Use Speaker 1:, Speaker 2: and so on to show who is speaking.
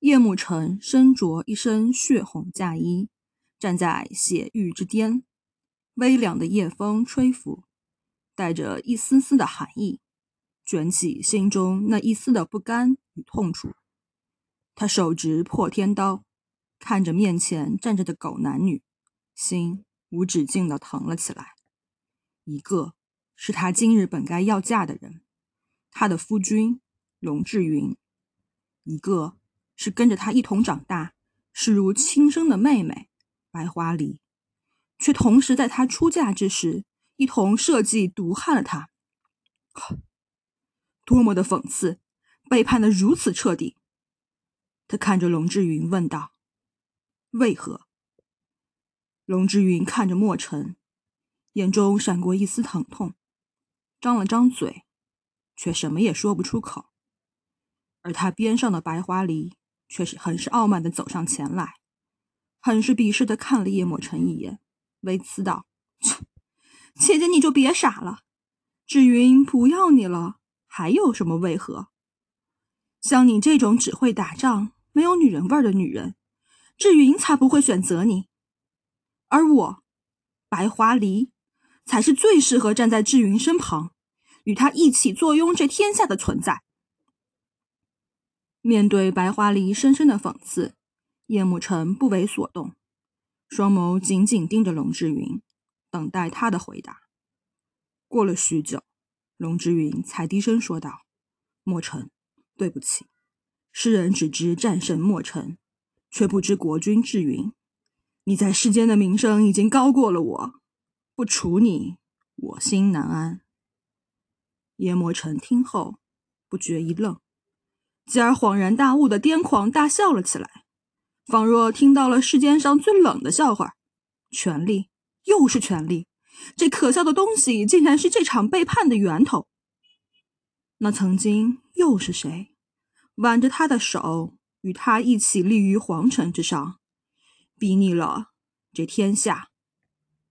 Speaker 1: 叶慕辰身着一身血红嫁衣，站在血域之巅，微凉的夜风吹拂，带着一丝丝的寒意，卷起心中那一丝的不甘与痛楚。他手执破天刀，看着面前站着的狗男女，心无止境的疼了起来。一个是他今日本该要嫁的人，他的夫君龙志云；一个。是跟着他一同长大，视如亲生的妹妹白花梨，却同时在他出嫁之时一同设计毒害了他。多么的讽刺，背叛的如此彻底。他看着龙志云问道：“为何？”龙志云看着莫尘，眼中闪过一丝疼痛，张了张嘴，却什么也说不出口。而他边上的白花梨。却是很是傲慢的走上前来，很是鄙视的看了叶墨尘一眼，微呲道：“切，姐姐你就别傻了，志云不要你了，还有什么为何？像你这种只会打仗、没有女人味的女人，志云才不会选择你。而我，白华梨，才是最适合站在志云身旁，与他一起坐拥这天下的存在。”面对白花梨深深的讽刺，叶慕辰不为所动，双眸紧紧盯着龙志云，等待他的回答。过了许久，龙志云才低声说道：“墨尘，对不起，世人只知战胜墨尘，却不知国君志云，你在世间的名声已经高过了我，不除你，我心难安。”叶墨尘听后，不觉一愣。继而恍然大悟的癫狂大笑了起来，仿若听到了世间上最冷的笑话。权力又是权力，这可笑的东西竟然是这场背叛的源头。那曾经又是谁，挽着他的手，与他一起立于皇城之上，睥睨了这天下